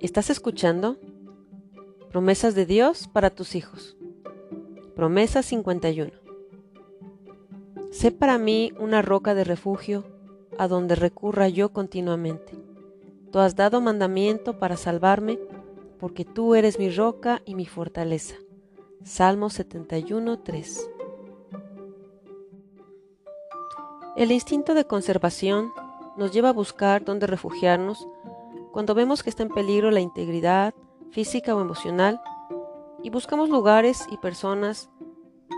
¿Estás escuchando? Promesas de Dios para tus hijos. Promesa 51. Sé para mí una roca de refugio a donde recurra yo continuamente. Tú has dado mandamiento para salvarme, porque tú eres mi roca y mi fortaleza. Salmo 71, 3. El instinto de conservación nos lleva a buscar dónde refugiarnos cuando vemos que está en peligro la integridad física o emocional y buscamos lugares y personas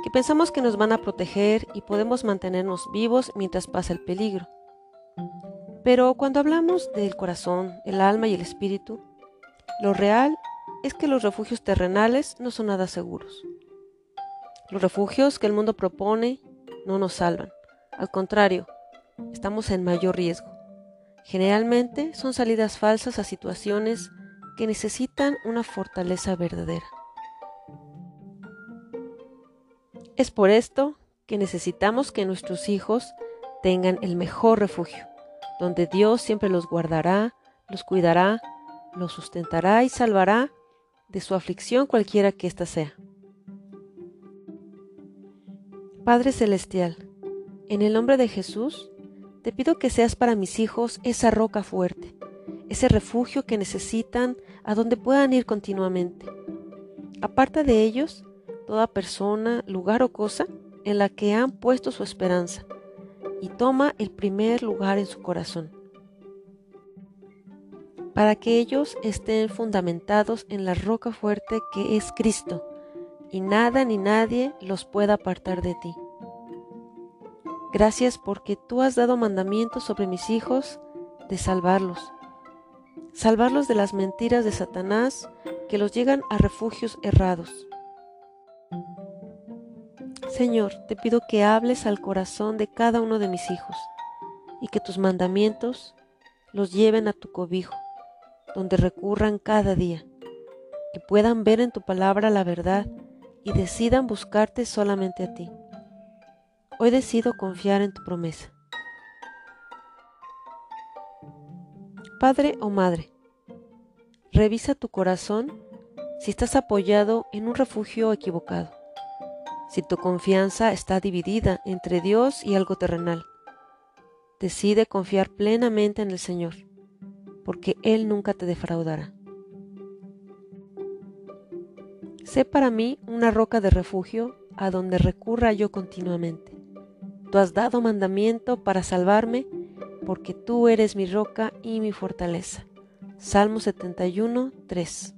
que pensamos que nos van a proteger y podemos mantenernos vivos mientras pasa el peligro. Pero cuando hablamos del corazón, el alma y el espíritu, lo real es que los refugios terrenales no son nada seguros. Los refugios que el mundo propone no nos salvan. Al contrario, estamos en mayor riesgo. Generalmente son salidas falsas a situaciones que necesitan una fortaleza verdadera. Es por esto que necesitamos que nuestros hijos tengan el mejor refugio, donde Dios siempre los guardará, los cuidará, los sustentará y salvará de su aflicción cualquiera que ésta sea. Padre Celestial, en el nombre de Jesús, te pido que seas para mis hijos esa roca fuerte, ese refugio que necesitan a donde puedan ir continuamente. Aparta de ellos toda persona, lugar o cosa en la que han puesto su esperanza y toma el primer lugar en su corazón. Para que ellos estén fundamentados en la roca fuerte que es Cristo y nada ni nadie los pueda apartar de ti. Gracias porque tú has dado mandamientos sobre mis hijos de salvarlos. Salvarlos de las mentiras de Satanás que los llegan a refugios errados. Señor, te pido que hables al corazón de cada uno de mis hijos y que tus mandamientos los lleven a tu cobijo, donde recurran cada día, que puedan ver en tu palabra la verdad y decidan buscarte solamente a ti. Hoy decido confiar en tu promesa. Padre o madre, revisa tu corazón si estás apoyado en un refugio equivocado, si tu confianza está dividida entre Dios y algo terrenal. Decide confiar plenamente en el Señor, porque Él nunca te defraudará. Sé para mí una roca de refugio a donde recurra yo continuamente. Tú has dado mandamiento para salvarme, porque tú eres mi roca y mi fortaleza. Salmo 71, 3.